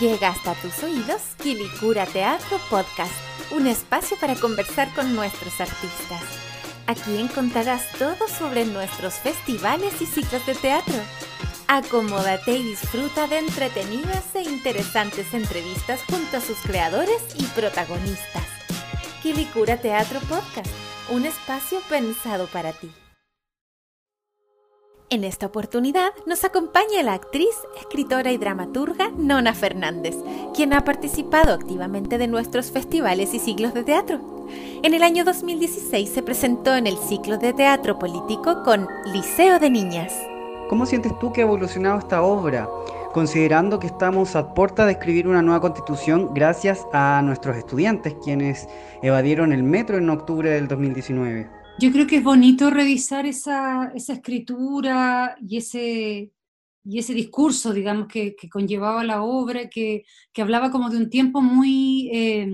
Llega hasta tus oídos Kilikura Teatro Podcast, un espacio para conversar con nuestros artistas. Aquí encontrarás todo sobre nuestros festivales y ciclos de teatro. Acomódate y disfruta de entretenidas e interesantes entrevistas junto a sus creadores y protagonistas. Kilikura Teatro Podcast, un espacio pensado para ti. En esta oportunidad nos acompaña la actriz, escritora y dramaturga Nona Fernández, quien ha participado activamente de nuestros festivales y ciclos de teatro. En el año 2016 se presentó en el ciclo de teatro político con Liceo de Niñas. ¿Cómo sientes tú que ha evolucionado esta obra? Considerando que estamos a puerta de escribir una nueva constitución gracias a nuestros estudiantes, quienes evadieron el metro en octubre del 2019 yo creo que es bonito revisar esa, esa escritura y ese, y ese discurso, digamos, que, que conllevaba la obra, que, que, hablaba como de un tiempo muy eh,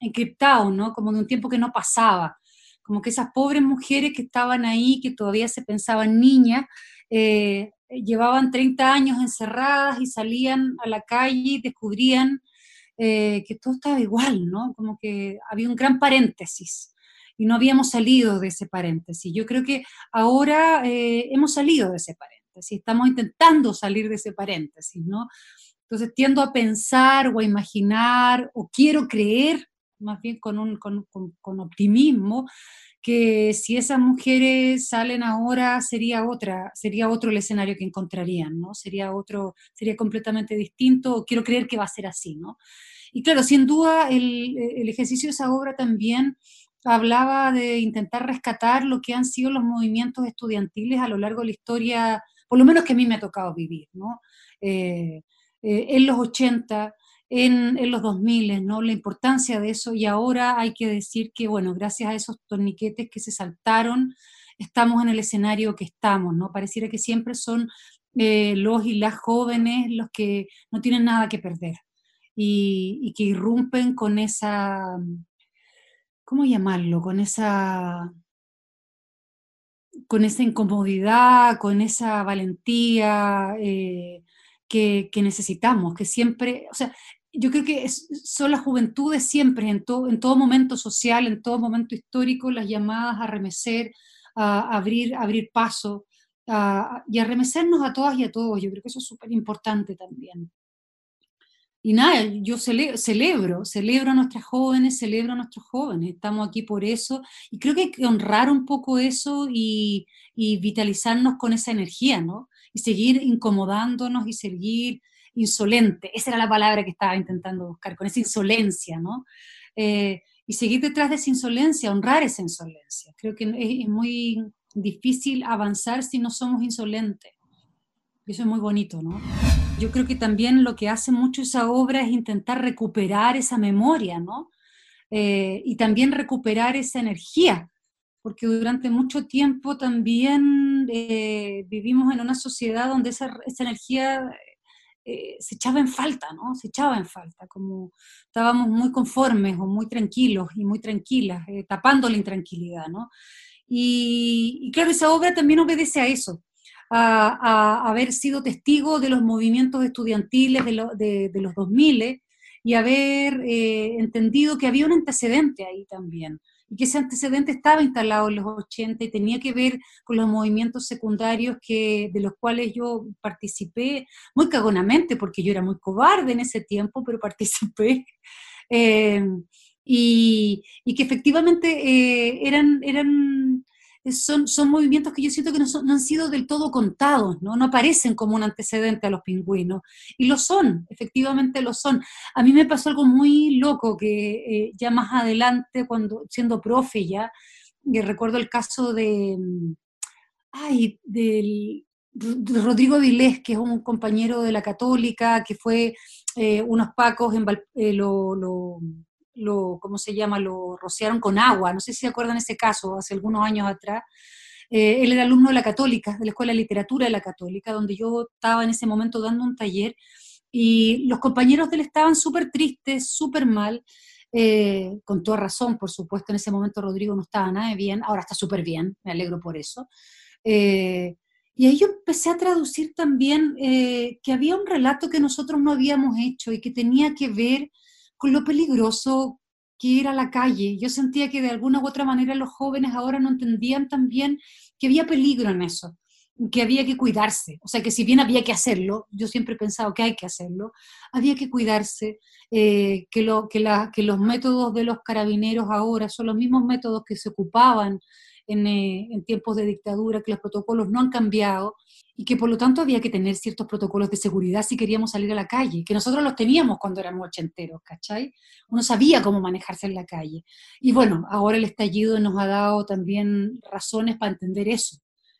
encriptado, ¿no? Como de un tiempo que no pasaba. Como que esas pobres mujeres que estaban ahí, que todavía se pensaban niñas, eh, llevaban 30 años encerradas y salían a la calle y descubrían eh, que todo estaba igual, ¿no? Como que había un gran paréntesis y no habíamos salido de ese paréntesis. Yo creo que ahora eh, hemos salido de ese paréntesis, estamos intentando salir de ese paréntesis, ¿no? Entonces tiendo a pensar o a imaginar o quiero creer, más bien con, un, con, con, optimismo, que si esas mujeres salen ahora sería otra, sería otro el escenario que encontrarían, ¿no? Sería otro, sería completamente distinto, quiero creer que va a ser así, ¿no? Y claro, sin duda el, el ejercicio de esa obra también hablaba de intentar rescatar lo que han sido los movimientos estudiantiles a lo largo de la historia, por lo menos que a mí me ha tocado vivir, ¿no? Eh, eh, en los 80, en, en, los 2000, ¿no? La importancia de eso y ahora hay que decir que, bueno, gracias a esos torniquetes que se saltaron, estamos en el escenario que estamos, ¿no? Pareciera que siempre son eh, los y las jóvenes los que no tienen nada que perder y, y que irrumpen con esa ¿cómo llamarlo? Con esa, con esa incomodidad, con esa valentía eh, que, necesitamos, que siempre, o sea, yo creo que son las juventudes siempre, en, todo en todo momento social, en todo momento histórico, las llamadas a remecer, a abrir, abrir paso y a remecernos a todas y a todos. Yo creo que eso es súper importante también y nada, yo celebro, celebro a nuestras jóvenes, celebro a nuestros jóvenes, estamos aquí por eso, y creo que hay que honrar un poco eso y, vitalizarnos con esa energía, ¿no? Y seguir incomodándonos y seguir insolente, esa era la palabra que estaba intentando buscar, con esa insolencia, ¿no? Eh, y seguir detrás de esa insolencia, honrar esa insolencia. Creo que es, es muy difícil avanzar si no somos insolentes. Y eso es muy bonito, ¿no? Yo creo que también lo que hace mucho esa obra es intentar recuperar esa memoria, ¿no? Eh, y también recuperar esa energía, porque durante mucho tiempo también eh, vivimos en una sociedad donde esa, esa energía eh, se echaba en falta, ¿no? Se echaba en falta, como estábamos muy conformes o muy tranquilos y muy tranquilas, tapando la intranquilidad, ¿no? Y, y claro, esa obra también obedece a eso, a, haber sido testigo de los movimientos estudiantiles de, de, los 2000 y haber eh, entendido que había un antecedente ahí también, y que ese antecedente estaba instalado en los 80 y tenía que ver con los movimientos secundarios que, de los cuales yo participé muy cagonamente, porque yo era muy cobarde en ese tiempo, pero participé. Eh, y, y, que efectivamente eh, eran, eran son, son movimientos que yo siento que no, han sido del todo contados, ¿no? no aparecen como un antecedente a los pingüinos, y lo son, efectivamente lo son. A mí me pasó algo muy loco que eh, ya más adelante, cuando siendo profe ya, recuerdo el caso de, ay, del Rodrigo Vilés, que es un compañero de la católica, que fue eh, unos pacos en eh, lo, lo lo, ¿cómo se llama? Lo rociaron con agua, no sé si se acuerdan ese caso, hace algunos años atrás. Eh, él era alumno de la Católica, de la Escuela de Literatura de la Católica, donde yo estaba en ese momento dando un taller, y los compañeros de él estaban súper tristes, súper mal, eh, con toda razón, por supuesto, en ese momento Rodrigo no estaba nada bien, ahora está súper bien, me alegro por eso. Eh, Y ahí yo empecé a traducir también eh, que había un relato que nosotros no habíamos hecho y que tenía que ver con lo peligroso que era la calle. Yo sentía que de alguna u otra manera los jóvenes ahora no entendían también que había peligro en eso, que había que cuidarse. O sea, que si bien había que hacerlo, yo siempre he pensado que hay que hacerlo, había que cuidarse, eh, que, lo, que, la, que los métodos de los carabineros ahora son los mismos métodos que se ocupaban eh, en, tiempos de dictadura, que los protocolos no han cambiado y que por lo tanto había que tener ciertos protocolos de seguridad si queríamos salir a la calle, que nosotros los teníamos cuando éramos ochenteros, ¿cachai? Uno sabía cómo manejarse en la calle. Y bueno, ahora el estallido nos ha dado también razones para entender eso,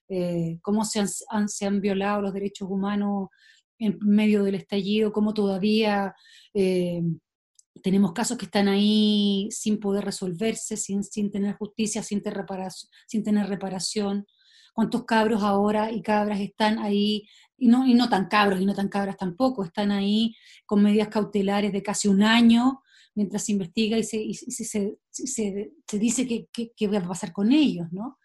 eh, cómo se han, se han, violado los derechos humanos en medio del estallido, cómo todavía... Eh, tenemos casos que están ahí sin poder resolverse, sin, sin tener justicia, sin, tener reparación, sin tener reparación. ¿Cuántos cabros ahora y cabras están ahí, y no, y no tan cabros y no tan cabras tampoco, están ahí con medidas cautelares de casi un año mientras se investiga y se, y se, se, se, dice qué va a pasar con ellos, ¿no?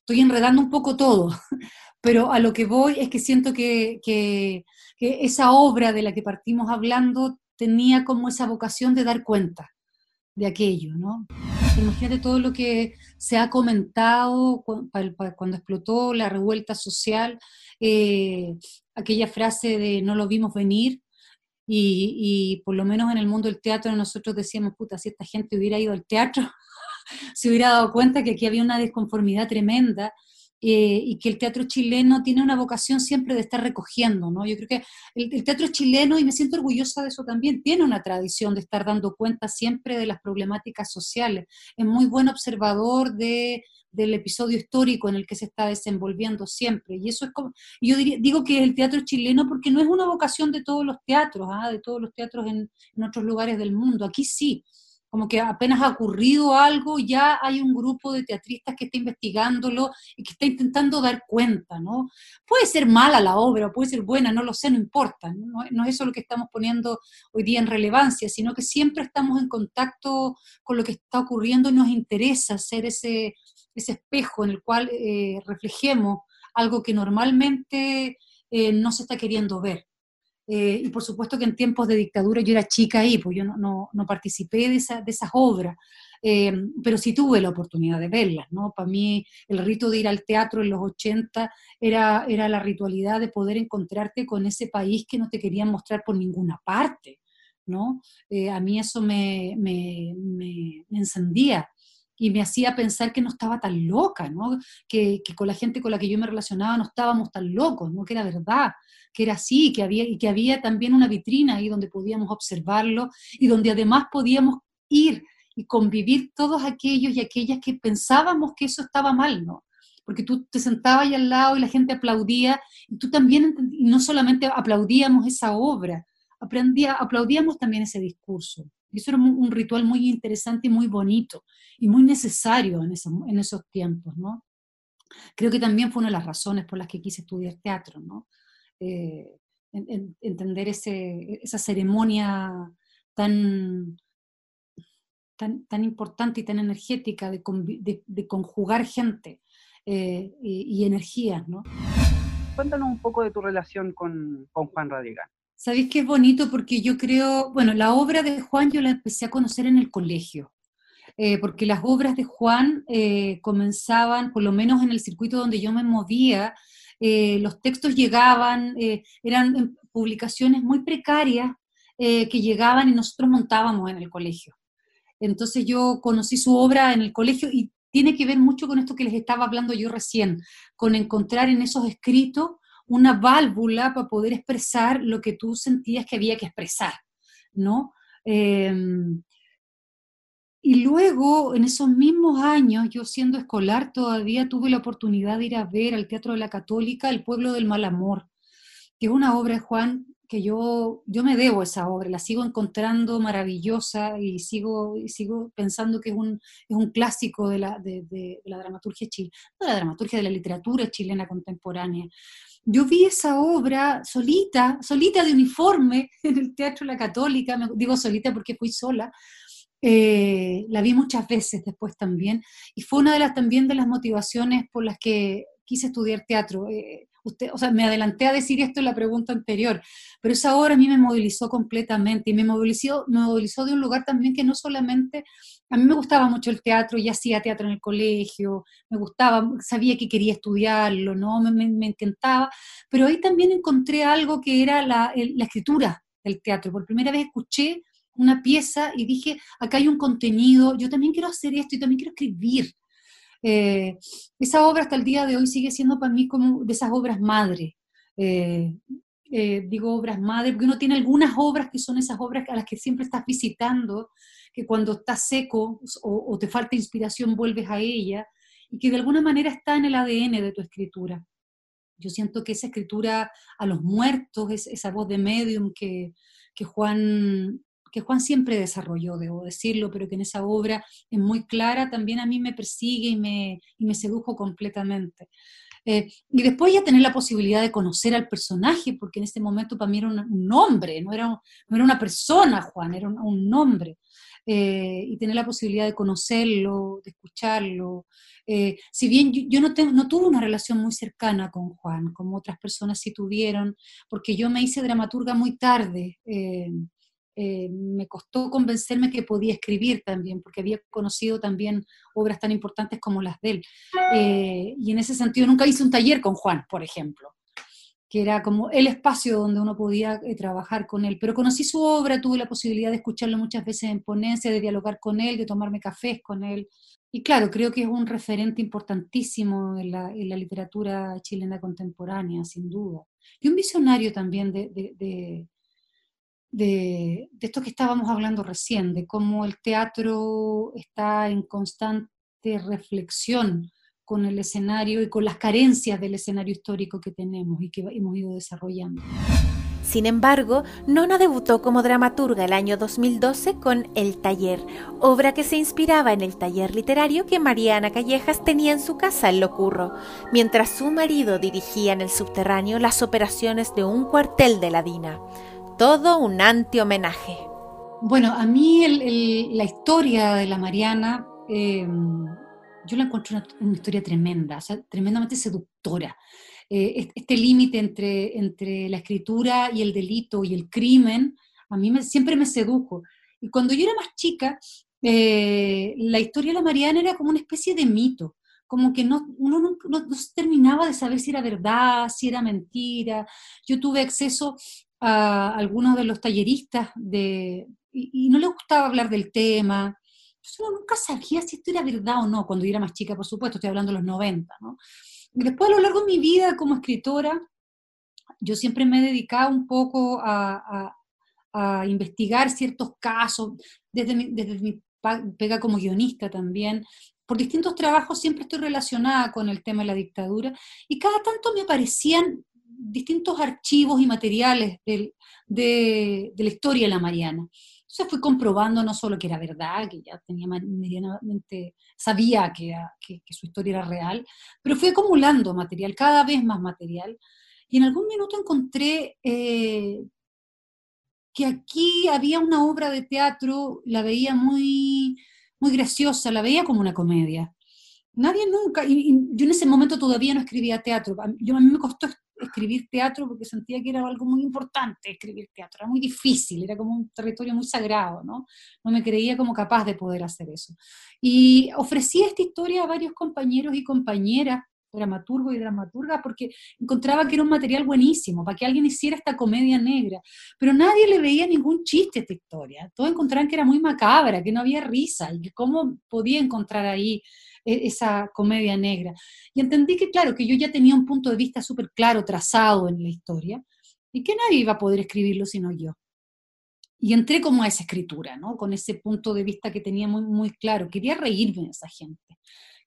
Estoy enredando un poco todo, pero a lo que voy es que siento que, que, que esa obra de la que partimos hablando tenía como esa vocación de dar cuenta de aquello, ¿no? Imagínate todo lo que se ha comentado cuando explotó la revuelta social, eh, aquella frase de no lo vimos venir, y, por lo menos en el mundo del teatro nosotros decíamos, puta, si esta gente hubiera ido al teatro, se hubiera dado cuenta que aquí había una desconformidad tremenda eh, y que el teatro chileno tiene una vocación siempre de estar recogiendo, ¿no? Yo creo que el, teatro chileno, y me siento orgullosa de eso también, tiene una tradición de estar dando cuenta siempre de las problemáticas sociales. Es muy buen observador de, del episodio histórico en el que se está desenvolviendo siempre. Y eso es como, yo digo que es el teatro chileno porque no es una vocación de todos los teatros, ¿ah? de todos los teatros en, en otros lugares del mundo. Aquí sí como que apenas ha ocurrido algo, ya hay un grupo de teatristas que está investigándolo y que está intentando dar cuenta, ¿no? Puede ser mala la obra, puede ser buena, no lo sé, no importa, no, es eso lo que estamos poniendo hoy día en relevancia, sino que siempre estamos en contacto con lo que está ocurriendo y nos interesa ser ese, ese espejo en el cual eh, reflejemos algo que normalmente eh, no se está queriendo ver. Eh, y por supuesto que en tiempos de dictadura yo era chica ahí, pues yo no, no, participé de, esa, de esas obras, eh, pero sí tuve la oportunidad de verlas, ¿no? Para mí el rito de ir al teatro en los 80 era, era la ritualidad de poder encontrarte con ese país que no te querían mostrar por ninguna parte, ¿no? Eh, a mí eso me, me, me, encendía y me hacía pensar que no estaba tan loca, ¿no? Que, que, con la gente con la que yo me relacionaba no estábamos tan locos, ¿no? Que era verdad, que era así, que había, y que había también una vitrina ahí donde podíamos observarlo y donde además podíamos ir y convivir todos aquellos y aquellas que pensábamos que eso estaba mal, ¿no? Porque tú te sentabas ahí al lado y la gente aplaudía, y tú también, no solamente aplaudíamos esa obra, aprendía, aplaudíamos también ese discurso. Y eso era un, ritual muy interesante y muy bonito, y muy necesario en, en esos tiempos, ¿no? Creo que también fue una de las razones por las que quise estudiar teatro, ¿no? Eh, entender ese, esa ceremonia tan, tan, tan, importante y tan energética de, de, conjugar gente eh, y, energías, ¿no? Cuéntanos un poco de tu relación con, con Juan Radigan. Sabéis que es bonito porque yo creo, bueno, la obra de Juan yo la empecé a conocer en el colegio, eh, porque las obras de Juan comenzaban, por lo menos en el circuito donde yo me movía, eh, los textos llegaban, eh, eran publicaciones muy precarias eh, que llegaban y nosotros montábamos en el colegio. Entonces yo conocí su obra en el colegio y tiene que ver mucho con esto que les estaba hablando yo recién, con encontrar en esos escritos una válvula para poder expresar lo que tú sentías que había que expresar, ¿no? Y luego, en esos mismos años, yo siendo escolar todavía tuve la oportunidad de ir a ver al Teatro de la Católica El Pueblo del Mal Amor, que es una obra, Juan, que yo, yo me debo a esa obra, la sigo encontrando maravillosa y sigo, y sigo pensando que es un, es un clásico de la, de, de la dramaturgia chilena, de la dramaturgia de la literatura chilena contemporánea. Yo vi esa obra solita, solita de uniforme en el Teatro la Católica, digo solita porque fui sola, eh, la vi muchas veces después también, y fue una de las también de las motivaciones por las que quise estudiar teatro. Eh, usted, o sea, me adelanté a decir esto en la pregunta anterior, pero esa obra a mí me movilizó completamente y me movilizó, me movilizó de un lugar también que no solamente, a mí me gustaba mucho el teatro, y hacía teatro en el colegio, me gustaba, sabía que quería estudiarlo, ¿no? Me, me, encantaba, pero ahí también encontré algo que era la, la escritura del teatro. Por primera vez escuché una pieza y dije, acá hay un contenido, yo también quiero hacer esto y también quiero escribir. Eh, esa obra hasta el día de hoy sigue siendo para mí como de esas obras madre. Eh, eh, digo obras madre, porque uno tiene algunas obras que son esas obras a las que siempre estás visitando, que cuando estás seco o, te falta inspiración vuelves a ella, y que de alguna manera está en el ADN de tu escritura. Yo siento que esa escritura a los muertos, esa voz de medium que, que Juan que Juan siempre desarrolló, debo decirlo, pero que en esa obra es muy clara, también a mí me persigue y me, y me sedujo completamente. Eh, y después ya tener la posibilidad de conocer al personaje, porque en ese momento para mí era un, nombre, no era, no era una persona, Juan, era un, nombre. Eh, y tener la posibilidad de conocerlo, de escucharlo. Eh, si bien yo, no, no, tuve una relación muy cercana con Juan, como otras personas sí tuvieron, porque yo me hice dramaturga muy tarde. Eh, me costó convencerme que podía escribir también, porque había conocido también obras tan importantes como las de él. Eh, y en ese sentido nunca hice un taller con Juan, por ejemplo, que era como el espacio donde uno podía eh, trabajar con él. Pero conocí su obra, tuve la posibilidad de escucharlo muchas veces en ponencia, de dialogar con él, de tomarme cafés con él. Y claro, creo que es un referente importantísimo en la, literatura chilena contemporánea, sin duda. Y un visionario también de de, esto que estábamos hablando recién, de cómo el teatro está en constante reflexión con el escenario y con las carencias del escenario histórico que tenemos y que hemos ido desarrollando. Sin embargo, Nona debutó como dramaturga el año 2012 con El Taller, obra que se inspiraba en el taller literario que Mariana Callejas tenía en su casa en Locurro, mientras su marido dirigía en el subterráneo las operaciones de un cuartel de la DINA todo un anti-homenaje. Bueno, a mí la historia de la Mariana, em, yo la encuentro una, historia tremenda, tremendamente seductora. Eh, este límite entre, entre la escritura y el delito y el crimen, a mí siempre me sedujo. Y cuando yo era más chica, eh, la historia de la Mariana era como una especie de mito, como que no, uno no, no, terminaba de saber si era verdad, si era mentira. Yo tuve acceso a algunos de los talleristas de, y, no le gustaba hablar del tema. Yo nunca sabía si esto era verdad o no, cuando yo era más chica, por supuesto, estoy hablando de los 90, ¿no? Y después a lo largo de mi vida como escritora, yo siempre me he dedicado un poco a, a, investigar ciertos casos, desde mi, desde mi pega como guionista también, por distintos trabajos siempre estoy relacionada con el tema de la dictadura y cada tanto me aparecían distintos archivos y materiales de, la historia de la Mariana. Entonces fui comprobando no solo que era verdad, que ya tenía medianamente, sabía que, su historia era real, pero fui acumulando material, cada vez más material. Y en algún minuto encontré eh, que aquí había una obra de teatro, la veía muy, muy graciosa, la veía como una comedia. Nadie nunca, y, yo en ese momento todavía no escribía teatro, yo, a mí me costó escribir teatro porque sentía que era algo muy importante escribir teatro, era muy difícil, era como un territorio muy sagrado, ¿no? No me creía como capaz de poder hacer eso. Y ofrecí esta historia a varios compañeros y compañeras, dramaturgo y dramaturga, porque encontraba que era un material buenísimo, para que alguien hiciera esta comedia negra, pero nadie le veía ningún chiste a esta historia, todos encontraban que era muy macabra, que no había risa, y que cómo podía encontrar ahí e-, esa comedia negra. Y entendí que, claro, que yo ya tenía un punto de vista súper claro, trazado en la historia, y que nadie iba a poder escribirlo sino yo. Y entré como a esa escritura, ¿no? Con ese punto de vista que tenía muy, muy claro. Quería reírme de esa gente.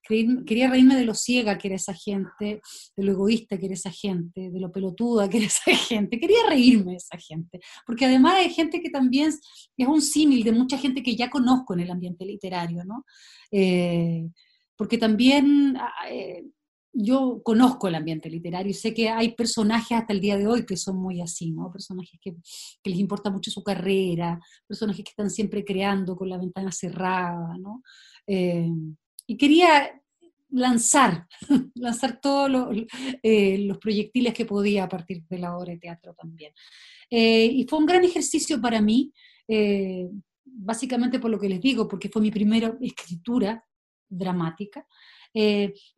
Quería reírme de lo ciega que era esa gente, de lo egoísta que era esa gente, de lo pelotuda que era esa gente. Quería reírme de esa gente. Porque además hay gente que también es un símil de mucha gente que ya conozco en el ambiente literario, ¿no? Eh, porque también ah, eh, yo conozco el ambiente literario y sé que hay personajes hasta el día de hoy que son muy así, ¿no? Personajes que, les importa mucho su carrera, personajes que están siempre creando con la ventana cerrada, ¿no? Eh, y quería lanzar, lanzar todos eh, los, proyectiles que podía a partir de la obra de teatro también. Eh, y fue un gran ejercicio para mí, eh, básicamente por lo que les digo, porque fue mi primera escritura dramática,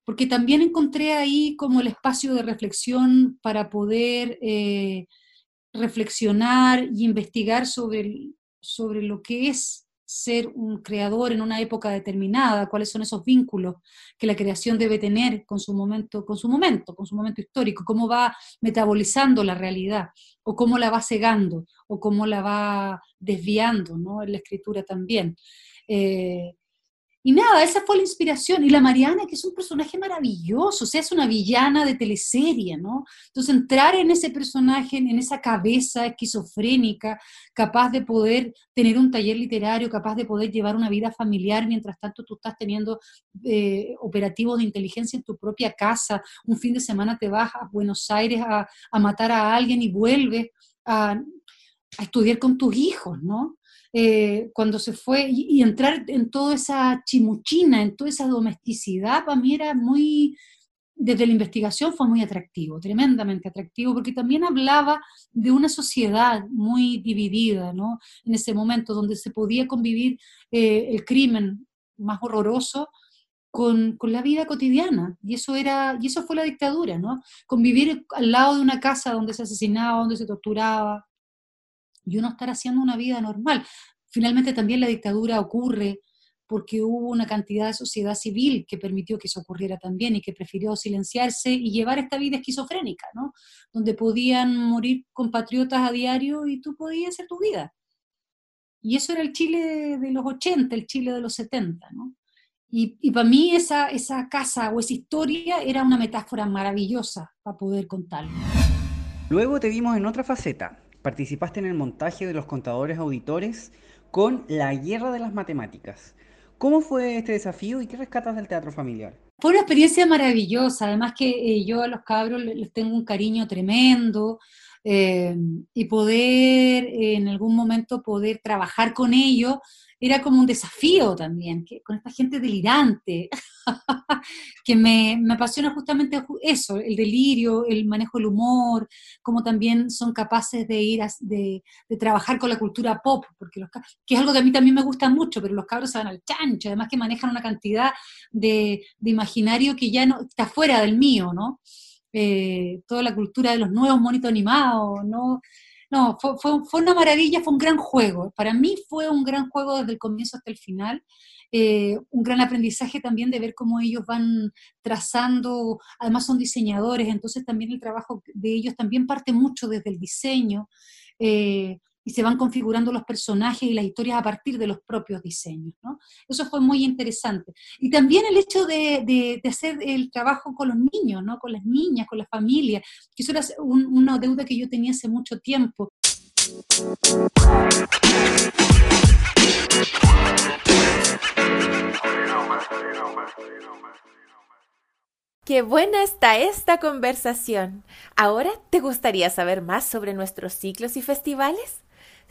porque también encontré ahí como el espacio de reflexión para poder reflexionar y investigar sobre, sobre lo que es ser un creador en una época determinada, cuáles son esos vínculos que la creación debe tener con su momento, con su momento, con su momento histórico, cómo va metabolizando la realidad, o cómo la va cegando, o cómo la va desviando, ¿no? En la escritura también. Eh, y nada, esa fue la inspiración. Y la Mariana, que es un personaje maravilloso, o sea, es una villana de teleserie, ¿no? Entonces, entrar en ese personaje, en esa cabeza esquizofrénica, capaz de poder tener un taller literario, capaz de poder llevar una vida familiar, mientras tanto tú estás teniendo eh, operativos de inteligencia en tu propia casa, un fin de semana te vas a Buenos Aires a, matar a alguien y vuelves a, a estudiar con tus hijos, ¿no? Eh, cuando se fue, y, entrar en toda esa chimuchina, en toda esa domesticidad, para mí era muy, desde la investigación fue muy atractivo, tremendamente atractivo, porque también hablaba de una sociedad muy dividida, ¿no? En ese momento, donde se podía convivir eh, el crimen más horroroso con, con, la vida cotidiana. Y eso, era, y eso fue la dictadura, ¿no? Convivir al lado de una casa donde se asesinaba, donde se torturaba, y uno estar haciendo una vida normal. Finalmente también la dictadura ocurre porque hubo una cantidad de sociedad civil que permitió que eso ocurriera también y que prefirió silenciarse y llevar esta vida esquizofrénica, ¿no? Donde podían morir compatriotas a diario y tú podías hacer tu vida. Y eso era el Chile de los 80, el Chile de los 70, ¿no? Y, y para mí esa, esa casa o esa historia era una metáfora maravillosa para poder contarlo. Luego te vimos en otra faceta, Participaste en el montaje de los contadores auditores con La Guerra de las Matemáticas. ¿Cómo fue este desafío y qué rescatas del teatro familiar? Fue una experiencia maravillosa, además que eh, yo a los cabros les tengo un cariño tremendo eh, y poder en algún momento poder trabajar con ellos era como un desafío también, que, con esta gente delirante, que me, me, apasiona justamente eso, el delirio, el manejo del humor, como también son capaces de ir a, de, de, trabajar con la cultura pop, porque los, que es algo que a mí también me gusta mucho, pero los cabros se van al chancho, además que manejan una cantidad de, de imaginario que ya no está fuera del mío, ¿no? Eh, toda la cultura de los nuevos monitos animados, ¿no? No, fue, fue, una maravilla, fue un gran juego. Para mí fue un gran juego desde el comienzo hasta el final. Eh, un gran aprendizaje también de ver cómo ellos van trazando, además son diseñadores, entonces también el trabajo de ellos también parte mucho desde el diseño. Eh, y se van configurando los personajes y las historias a partir de los propios diseños. ¿no? Eso fue muy interesante. Y también el hecho de, de, hacer el trabajo con los niños, ¿no? con las niñas, con la familia, que eso era una deuda que yo tenía hace mucho tiempo. Qué buena está esta conversación. Ahora, ¿te gustaría saber más sobre nuestros ciclos y festivales?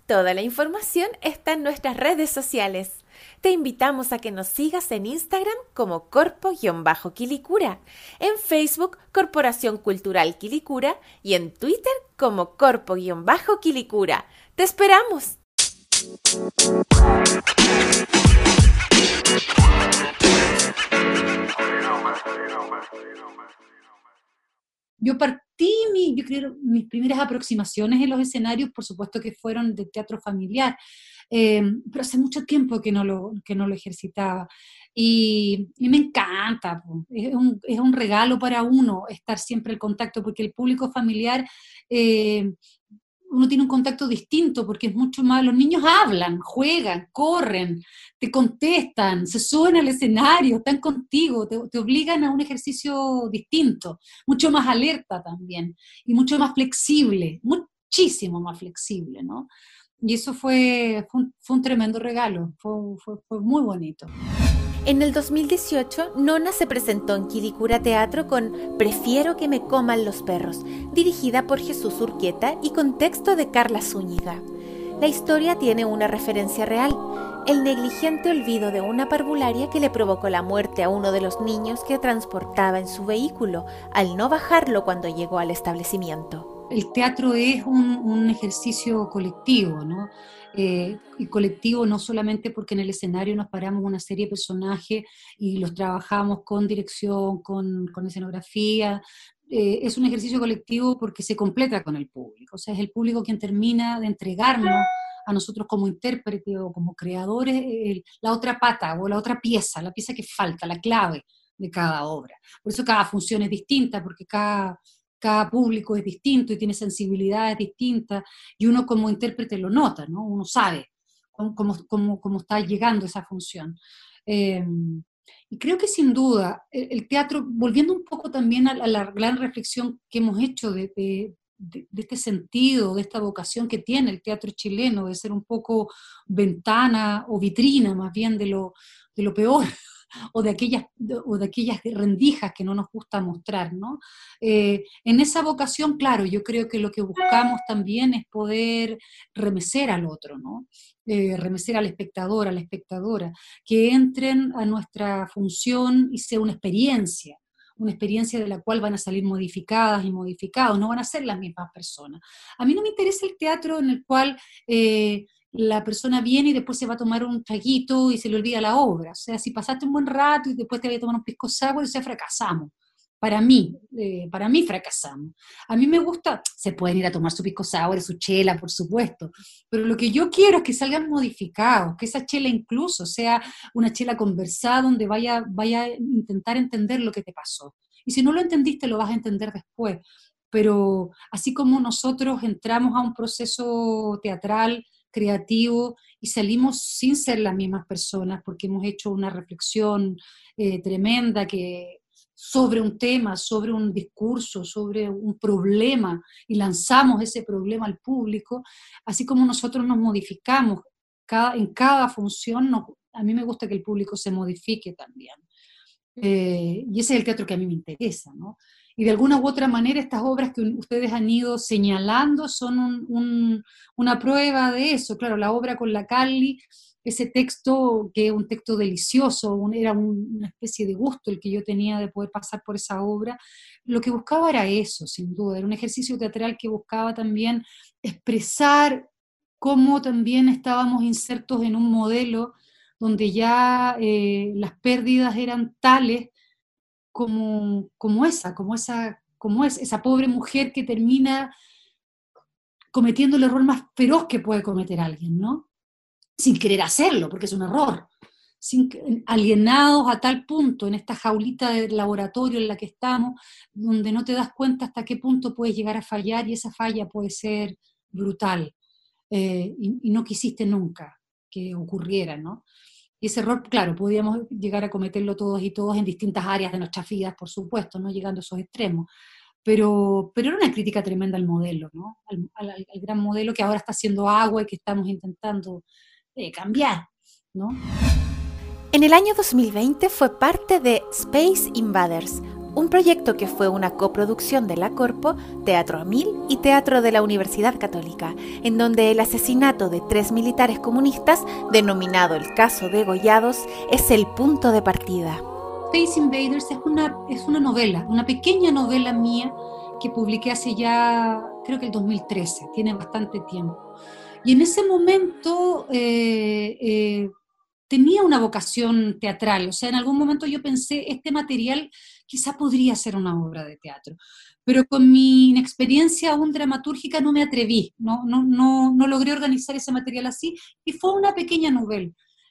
Toda la información está en nuestras redes sociales. Te invitamos a que nos sigas en Instagram como Corpo-Quilicura, en Facebook Corporación Cultural Quilicura y en Twitter como Corpo-Quilicura. ¡Te esperamos! Yo partí yo creo, mis primeras aproximaciones en los escenarios, por supuesto que fueron de teatro familiar, eh, pero hace mucho tiempo que no lo, que no lo ejercitaba. Y, me encanta, es un, es un, regalo para uno estar siempre en contacto, porque el público familiar eh, uno tiene un contacto distinto porque es mucho más, los niños hablan, juegan, corren, te contestan, se suben al escenario, están contigo, te, obligan a un ejercicio distinto, mucho más alerta también y mucho más flexible, muchísimo más flexible, ¿no? Y eso fue, un, fue un tremendo regalo, fue, fue muy bonito. En el 2018, Nona se presentó en Quilicura Teatro con Prefiero que me coman los perros, dirigida por Jesús Urquieta y con texto de Carla Zúñiga. La historia tiene una referencia real, el negligente olvido de una parvularia que le provocó la muerte a uno de los niños que transportaba en su vehículo al no bajarlo cuando llegó al establecimiento. El teatro es un, ejercicio colectivo, ¿no? Eh, y colectivo no solamente porque en el escenario nos paramos una serie de personajes y los trabajamos con dirección, con, con escenografía, eh, es un ejercicio colectivo porque se completa con el público, o sea, es el público quien termina de entregarnos a nosotros como intérprete o como creadores la otra pata o la otra pieza, la pieza que falta, la clave de cada obra. Por eso cada función es distinta, porque cada, cada público es distinto y tiene sensibilidades distintas, y uno como intérprete lo nota, ¿no? Uno sabe cómo, cómo, cómo está llegando esa función. Eh, y creo que sin duda el, teatro, volviendo un poco también a, la gran reflexión que hemos hecho de, de, este sentido, de esta vocación que tiene el teatro chileno, de ser un poco ventana o vitrina más bien de lo, de lo peor o de aquellas, o de aquellas rendijas que no nos gusta mostrar, ¿no? Eh, en esa vocación, claro, yo creo que lo que buscamos también es poder remecer al otro, ¿no? Eh, remecer al espectador, a la espectadora, que entren a nuestra función y sea una experiencia, una experiencia de la cual van a salir modificadas y modificados, no van a ser las mismas personas. A mí no me interesa el teatro en el cual eh, la persona viene y después se va a tomar un traguito y se le olvida la obra. O sea, si pasaste un buen rato y después te voy a tomar un pisco sour, ya fracasamos. Para mí, eh, para mí fracasamos. A mí me gusta, se pueden ir a tomar su pisco sour, su chela, por supuesto, pero lo que yo quiero es que salgan modificados, que esa chela incluso sea una chela conversada donde vaya, vaya a intentar entender lo que te pasó. Y si no lo entendiste, lo vas a entender después. Pero así como nosotros entramos a un proceso teatral, creativo y salimos sin ser las mismas personas porque hemos hecho una reflexión eh, tremenda que sobre un tema, sobre un discurso, sobre un problema y lanzamos ese problema al público, así como nosotros nos modificamos cada, en cada función, a mí me gusta que el público se modifique también. Eh, y ese es el teatro que a mí me interesa, ¿no? Y de alguna u otra manera estas obras que ustedes han ido señalando son una prueba de eso. Claro, la obra con la Cali, ese texto que es un texto delicioso, era una especie de gusto el que yo tenía de poder pasar por esa obra, lo que buscaba era eso, sin duda, era un ejercicio teatral que buscaba también expresar cómo también estábamos insertos en un modelo donde ya eh, las pérdidas eran tales como, como esa, como esa, como es esa pobre mujer que termina cometiendo el error más feroz que puede cometer alguien, ¿no? Sin querer hacerlo, porque es un error. Sin, alienados a tal punto en esta jaulita de laboratorio en la que estamos, donde no te das cuenta hasta qué punto puedes llegar a fallar y esa falla puede ser brutal eh, y, y, no quisiste nunca que ocurriera, ¿no? Y ese error, claro, podíamos llegar a cometerlo todos y todos en distintas áreas de nuestras vidas, por supuesto, no llegando a esos extremos. Pero, pero era una crítica tremenda al modelo, ¿no? Al, gran modelo que ahora está haciendo agua y que estamos intentando eh, cambiar, ¿no? En el año 2020 fue parte de Space Invaders, un proyecto que fue una coproducción de la Corpo, Teatro Amil y Teatro de la Universidad Católica, en donde el asesinato de tres militares comunistas, denominado el caso de Gollados, es el punto de partida. Space Invaders es una, es una novela, una pequeña novela mía que publiqué hace ya, creo que el 2013, tiene bastante tiempo. Y en ese momento eh, eh, tenía una vocación teatral, o sea, en algún momento yo pensé, este material quizá podría ser una obra de teatro, pero con mi inexperiencia aún dramatúrgica no me atreví, no, no, no, no logré organizar ese material así, y fue una pequeña novela,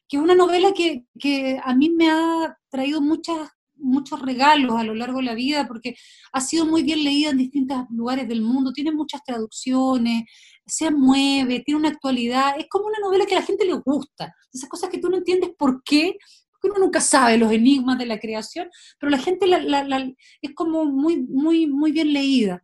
que es una novela que, que a mí me ha traído muchas muchos regalos a lo largo de la vida porque ha sido muy bien leída en distintos lugares del mundo, tiene muchas traducciones, se mueve, tiene una actualidad, es como una novela que a la gente le gusta, esas cosas que tú no entiendes por qué, uno nunca sabe los enigmas de la creación, pero la gente es como muy, muy, muy bien leída.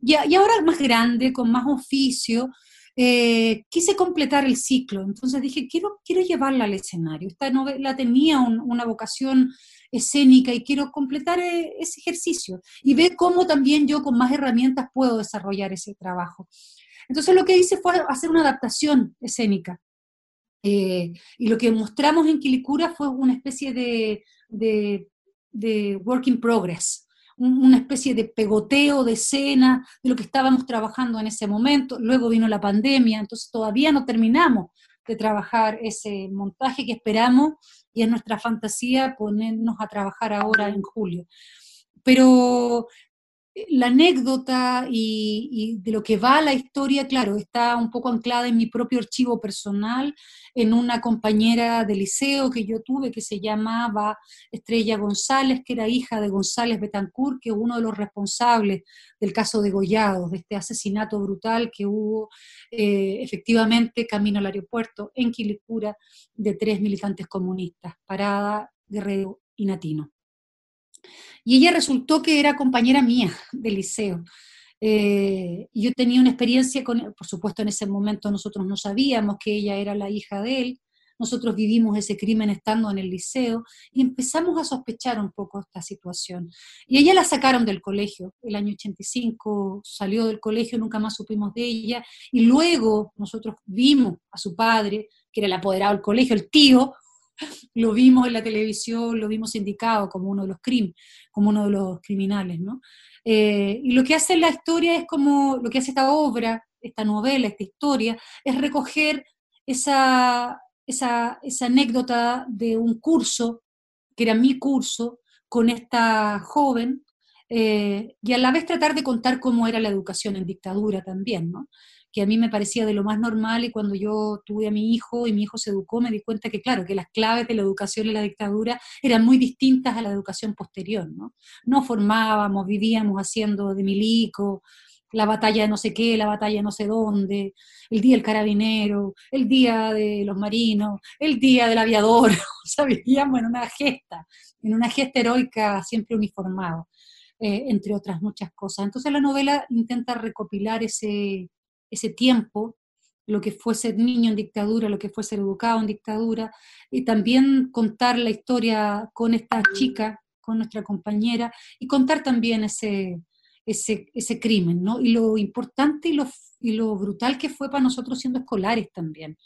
Y, y ahora más grande, con más oficio, eh, quise completar el ciclo, entonces dije, quiero, quiero llevarla al escenario. Esta novela tenía una vocación escénica y quiero completar eh, ese ejercicio y ver cómo también yo con más herramientas puedo desarrollar ese trabajo. Entonces lo que hice fue hacer una adaptación escénica. Eh, y lo que mostramos en Quilicura fue una especie de, de, de work in progress, una especie de pegoteo de escena de lo que estábamos trabajando en ese momento. Luego vino la pandemia, entonces todavía no terminamos de trabajar ese montaje que esperamos y es nuestra fantasía ponernos a trabajar ahora en julio. Pero la anécdota y, de lo que va la historia, claro, está un poco anclada en mi propio archivo personal, en una compañera de liceo que yo tuve que se llamaba Estrella González, que era hija de González Betancourt, que es uno de los responsables del caso de Gollados, de este asesinato brutal que hubo eh, efectivamente camino al aeropuerto en Quilicura de tres militantes comunistas, Parada, Guerrero y Natino. Y ella resultó que era compañera mía del liceo. Eh, yo tenía una experiencia con, por supuesto en ese momento nosotros no sabíamos que ella era la hija de él, nosotros vivimos ese crimen estando en el liceo y empezamos a sospechar un poco esta situación. Y ella la sacaron del colegio, el año 85 salió del colegio, nunca más supimos de ella, y luego nosotros vimos a su padre, que era el apoderado del colegio, el tío, lo vimos en la televisión, lo vimos indicado como uno de los crim, como uno de los criminales, ¿no? Eh, y lo que hace la historia es como, lo que hace esta obra, esta novela, esta historia, es recoger esa, esa, esa anécdota de un curso, que era mi curso, con esta joven, eh, y a la vez tratar de contar cómo era la educación en dictadura también, ¿no? Que a mí me parecía de lo más normal y cuando yo tuve a mi hijo y mi hijo se educó, me di cuenta que, claro, que las claves de la educación en la dictadura eran muy distintas a la educación posterior, ¿no? No formábamos, vivíamos haciendo de milico, la batalla de no sé qué, la batalla de no sé dónde, el día del carabinero, el día de los marinos, el día del aviador, o sea, vivíamos en una gesta, en una gesta heroica siempre uniformado, eh, entre otras muchas cosas. Entonces la novela intenta recopilar ese, ese tiempo, lo que fue ser niño en dictadura, lo que fue ser educado en dictadura, y también contar la historia con esta chica, con nuestra compañera, y contar también ese, ese, ese crimen, ¿no? Y lo importante y lo, y lo brutal que fue para nosotros siendo escolares también.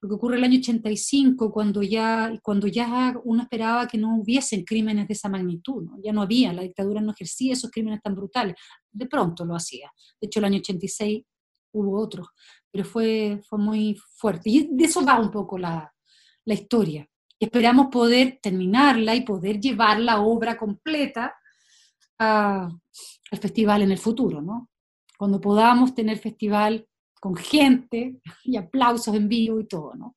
Lo que ocurre el año 85, cuando ya, cuando ya uno esperaba que no hubiesen crímenes de esa magnitud, ¿no? ya no había, la dictadura no ejercía esos crímenes tan brutales, de pronto lo hacía. De hecho, el año 86 hubo otros, pero fue, fue muy fuerte. Y de eso va un poco la, la historia. Esperamos poder terminarla y poder llevar la obra completa al festival en el futuro, ¿no? Cuando podamos tener festival con gente y aplausos en vivo y todo, ¿no?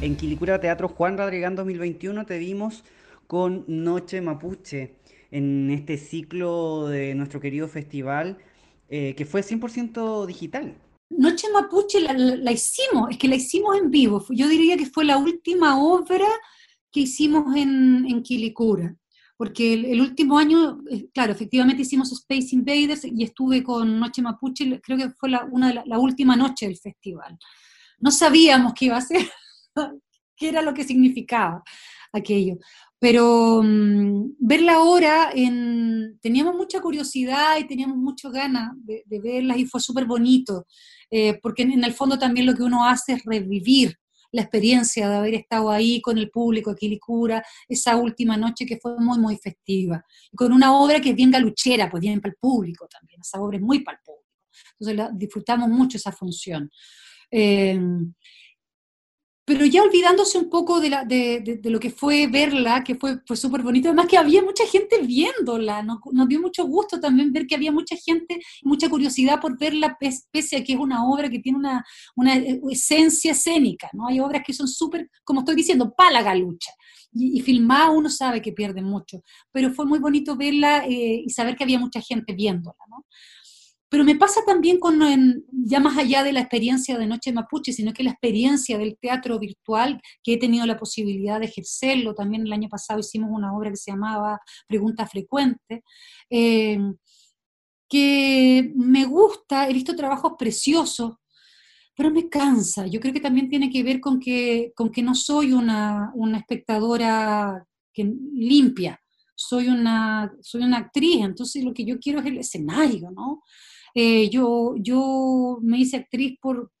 En Quilicura Teatro Juan Radrigán 2021 te vimos con Noche Mapuche en este ciclo de nuestro querido festival eh, que fue 100% digital. Noche Mapuche la, hicimos, es que la hicimos en vivo. Yo diría que fue la última obra que hicimos en, en Quilicura. Porque el, último año, eh, claro, efectivamente hicimos Space Invaders y estuve con Noche Mapuche, creo que fue la, una de la, última noche del festival. No sabíamos qué iba a ser, qué era lo que significaba aquello pero mm, verla ahora, en, teníamos mucha curiosidad y teníamos muchas ganas de, de, verlas y fue súper bonito, eh, porque en, el fondo también lo que uno hace es revivir la experiencia de haber estado ahí con el público de Quilicura, esa última noche que fue muy, muy festiva, con una obra que es bien galuchera, pues bien para el público también, esa obra es muy para el público. Entonces disfrutamos mucho esa función. Eh, pero ya olvidándose un poco de, la, de, de, lo que fue verla, que fue, fue súper bonito, además que había mucha gente viéndola, nos, nos, dio mucho gusto también ver que había mucha gente, mucha curiosidad por verla, pese a que es una obra que tiene una, una esencia escénica, ¿no? Hay obras que son súper, como estoy diciendo, para la galucha, y, y filmada uno sabe que pierde mucho, pero fue muy bonito verla eh, y saber que había mucha gente viéndola, ¿no? Pero me pasa también con, ya más allá de la experiencia de Noche Mapuche, sino que la experiencia del teatro virtual, que he tenido la posibilidad de ejercerlo, también el año pasado hicimos una obra que se llamaba Pregunta Frecuente, eh, que me gusta, he visto trabajos preciosos, pero me cansa. Yo creo que también tiene que ver con que, con que no soy una, una espectadora limpia, soy una, soy una actriz, entonces lo que yo quiero es el escenario, ¿no? Eh, yo, yo me hice actriz por,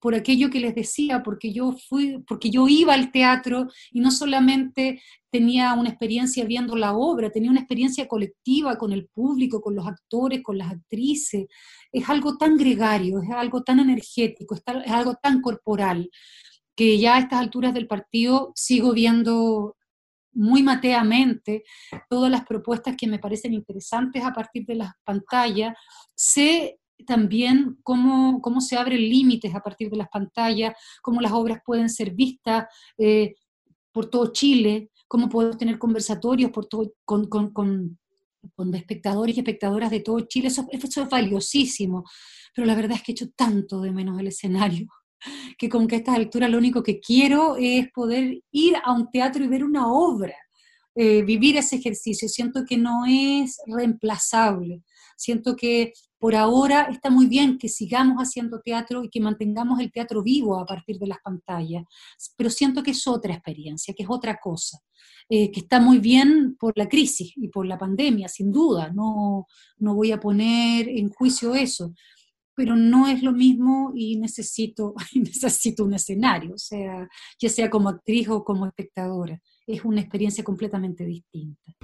por aquello que les decía, porque yo fui, porque yo iba al teatro y no solamente tenía una experiencia viendo la obra, tenía una experiencia colectiva con el público, con los actores, con las actrices. Es algo tan gregario, es algo tan energético, es, es algo tan corporal, que ya a estas alturas del partido sigo viendo muy mateamente todas las propuestas que me parecen interesantes a partir de las pantallas. Sé también cómo, cómo se abren límites a partir de las pantallas, cómo las obras pueden ser vistas eh, por todo Chile, cómo podemos tener conversatorios por todo, con, con, con, con, espectadores y espectadoras de todo Chile. Eso, eso es valiosísimo, pero la verdad es que he hecho tanto de menos el escenario que con que a esta altura lo único que quiero es poder ir a un teatro y ver una obra, eh, vivir ese ejercicio. Siento que no es reemplazable. Siento que por ahora está muy bien que sigamos haciendo teatro y que mantengamos el teatro vivo a partir de las pantallas, pero siento que es otra experiencia, que es otra cosa, eh, que está muy bien por la crisis y por la pandemia, sin duda, no, no voy a poner en juicio eso, pero no es lo mismo y necesito, necesito un escenario, o sea, ya sea como actriz o como espectadora. Es una experiencia completamente distinta.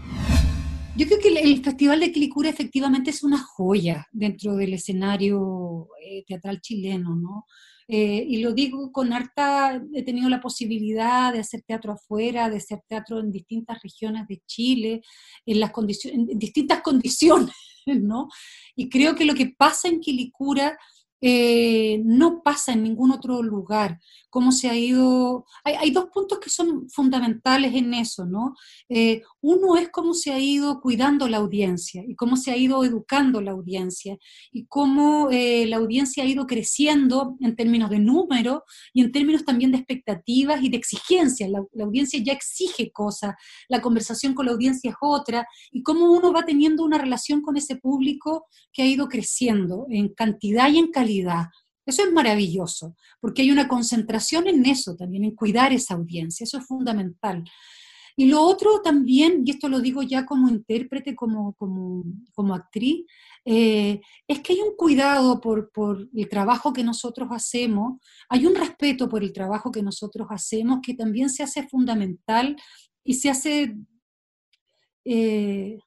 Yo creo que el, Festival de Quilicura efectivamente es una joya dentro del escenario eh, teatral chileno, ¿no? Eh, y lo digo con harta, he tenido la posibilidad de hacer teatro afuera, de hacer teatro en distintas regiones de Chile, en, las condiciones, en distintas condiciones, ¿no? Y creo que lo que pasa en Quilicura eh, no pasa en ningún otro lugar. Cómo se ha ido. Hay, dos puntos que son fundamentales en eso, ¿no? Eh, uno es cómo se ha ido cuidando la audiencia y cómo se ha ido educando la audiencia y cómo eh, la audiencia ha ido creciendo en términos de número y en términos también de expectativas y de exigencias. La, la audiencia ya exige cosas, la conversación con la audiencia es otra y cómo uno va teniendo una relación con ese público que ha ido creciendo en cantidad y en calidad eso es maravilloso, porque hay una concentración en eso también, en cuidar esa audiencia, eso es fundamental. Y lo otro también, y esto lo digo ya como intérprete, como, como, actriz, eh, es que hay un cuidado por, el trabajo que nosotros hacemos, hay un respeto por el trabajo que nosotros hacemos que también se hace fundamental y se hace eh,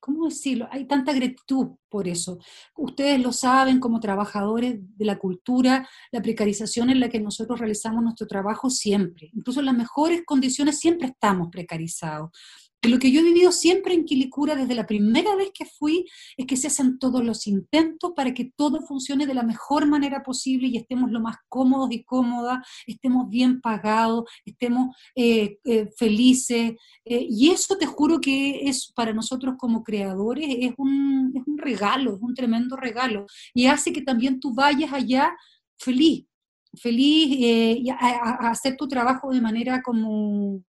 ¿cómo decirlo? Hay tanta gratitud por eso. Ustedes lo saben como trabajadores de la cultura, la precarización en la que nosotros realizamos nuestro trabajo siempre. Incluso en las mejores condiciones siempre estamos precarizados lo que yo he vivido siempre en Quilicura desde la primera vez que fui es que se hacen todos los intentos para que todo funcione de la mejor manera posible y estemos lo más cómodos y cómodas, estemos bien pagados, estemos eh, eh, felices. Eh, y eso te juro que es para nosotros como creadores es un, es un regalo, es un tremendo regalo. Y hace que también tú vayas allá feliz, feliz a hacer tu trabajo de manera como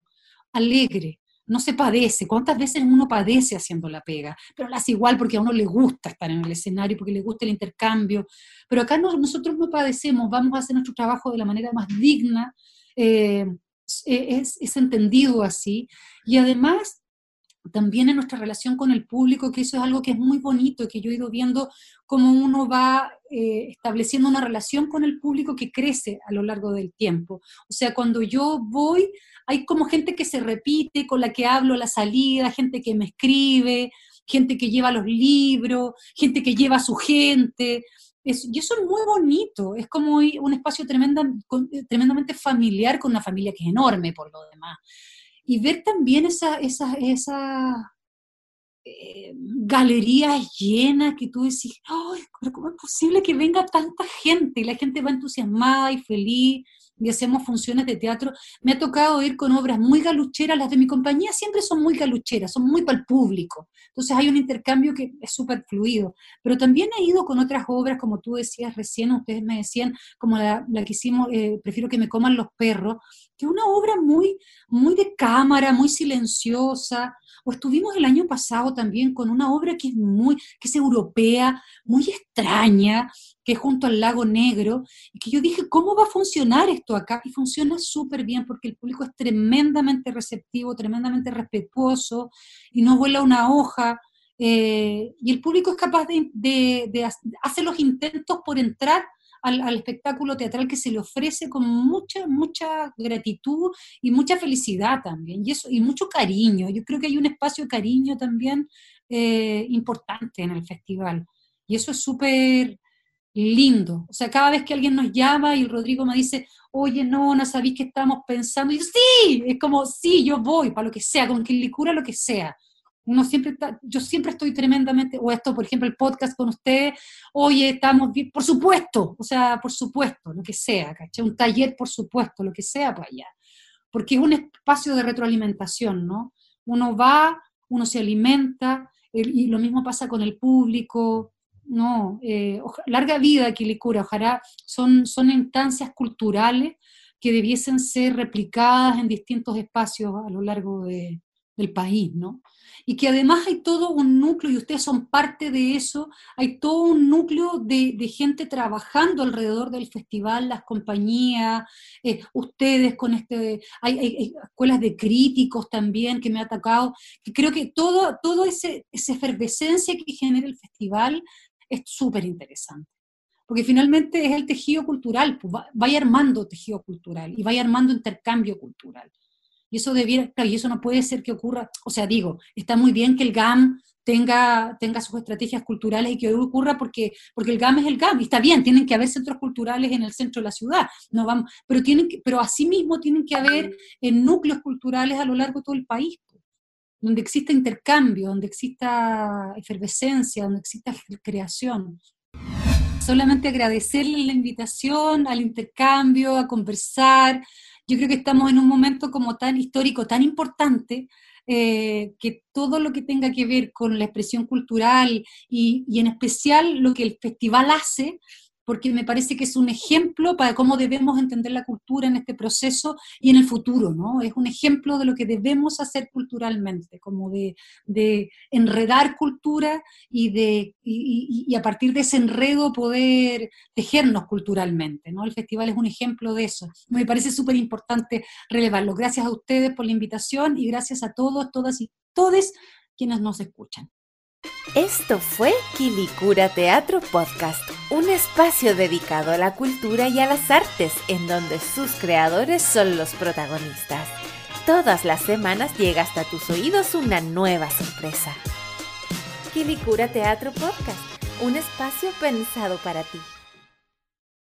alegre no se padece. ¿Cuántas veces uno padece haciendo la pega? Pero la hace igual porque a uno le gusta estar en el escenario, porque le gusta el intercambio. Pero acá nosotros no padecemos, vamos a hacer nuestro trabajo de la manera más digna, eh, es, es entendido así. Y además también en nuestra relación con el público, que eso es algo que es muy bonito, que yo he ido viendo cómo uno va eh, estableciendo una relación con el público que crece a lo largo del tiempo. O sea, cuando yo voy, hay como gente que se repite, con la que hablo a la salida, gente que me escribe, gente que lleva los libros, gente que lleva a su gente. y eso es muy bonito, es como un espacio tremenda, tremendamente familiar con una familia que es enorme por lo demás y ver también esa, esa, esa eh, galerías llenas que tú decís, ¡ay, cómo es posible que venga tanta gente! Y la gente va entusiasmada y feliz y hacemos funciones de teatro. Me ha tocado ir con obras muy galucheras, las de mi compañía siempre son muy galucheras, son muy para el público. Entonces hay un intercambio que es súper fluido. Pero también he ido con otras obras, como tú decías recién, ustedes me decían, como la, que hicimos, eh, Prefiero que me coman los perros, que es una obra muy, muy de cámara, muy silenciosa. O estuvimos el año pasado también con una obra que es muy, que es europea, muy extraña, que es junto al lago Negro, y que yo dije, ¿cómo va a funcionar esto acá? Y funciona súper bien porque el público es tremendamente receptivo, tremendamente respetuoso, y no vuela una hoja. Eh, y el público es capaz de, hacer los intentos por entrar al, espectáculo teatral que se le ofrece con mucha, mucha gratitud y mucha felicidad también, y, eso, y mucho cariño. Yo creo que hay un espacio de cariño también eh, importante en el festival, y eso es súper lindo. O sea, cada vez que alguien nos llama y Rodrigo me dice, oye, no, no sabéis qué estamos pensando, y yo, sí, es como, sí, yo voy, para lo que sea, con que licura lo que sea uno siempre yo siempre estoy tremendamente, o esto, por ejemplo, el podcast con usted, oye, estamos bien, por supuesto, o sea, por supuesto, lo que sea, ¿cachai? Un taller, por supuesto, lo que sea para allá. Porque es un espacio de retroalimentación, ¿no? Uno va, uno se alimenta, y lo mismo pasa con el público, ¿no? Eh, larga vida, Quilicura, ojalá, son, son instancias culturales que debiesen ser replicadas en distintos espacios a lo largo de, del país, ¿no? y que además hay todo un núcleo, y ustedes son parte de eso, hay todo un núcleo de, gente trabajando alrededor del festival, las compañías, eh, ustedes con este, hay, escuelas de críticos también que me ha atacado, que creo que todo, todo esa efervescencia que genera el festival es súper interesante. Porque finalmente es el tejido cultural, pues vaya armando tejido cultural y vaya armando intercambio cultural. Y eso debiera, y eso no puede ser que ocurra, o sea, digo, está muy bien que el GAM tenga, tenga sus estrategias culturales y que ocurra porque, porque el GAM es el GAM, y está bien, tienen que haber centros culturales en el centro de la ciudad, no vamos, pero, tienen que, pero asimismo tienen que haber en núcleos culturales a lo largo de todo el país, donde exista intercambio, donde exista efervescencia, donde exista creación. Solamente agradecerle la invitación al intercambio, a conversar, yo creo que estamos en un momento como tan histórico, tan importante, eh, que todo lo que tenga que ver con la expresión cultural y, y, en especial lo que el festival hace, porque me parece que es un ejemplo para cómo debemos entender la cultura en este proceso y en el futuro, ¿no? Es un ejemplo de lo que debemos hacer culturalmente, como de, enredar cultura y, de, y, a partir de ese enredo poder tejernos culturalmente, ¿no? El festival es un ejemplo de eso. Me parece súper importante relevarlo. Gracias a ustedes por la invitación y gracias a todos, todas y todes quienes nos escuchan. Esto fue Quilicura Teatro Podcast, un espacio dedicado a la cultura y a las artes en donde sus creadores son los protagonistas. Todas las semanas llega hasta tus oídos una nueva sorpresa. Quilicura Teatro Podcast, un espacio pensado para ti.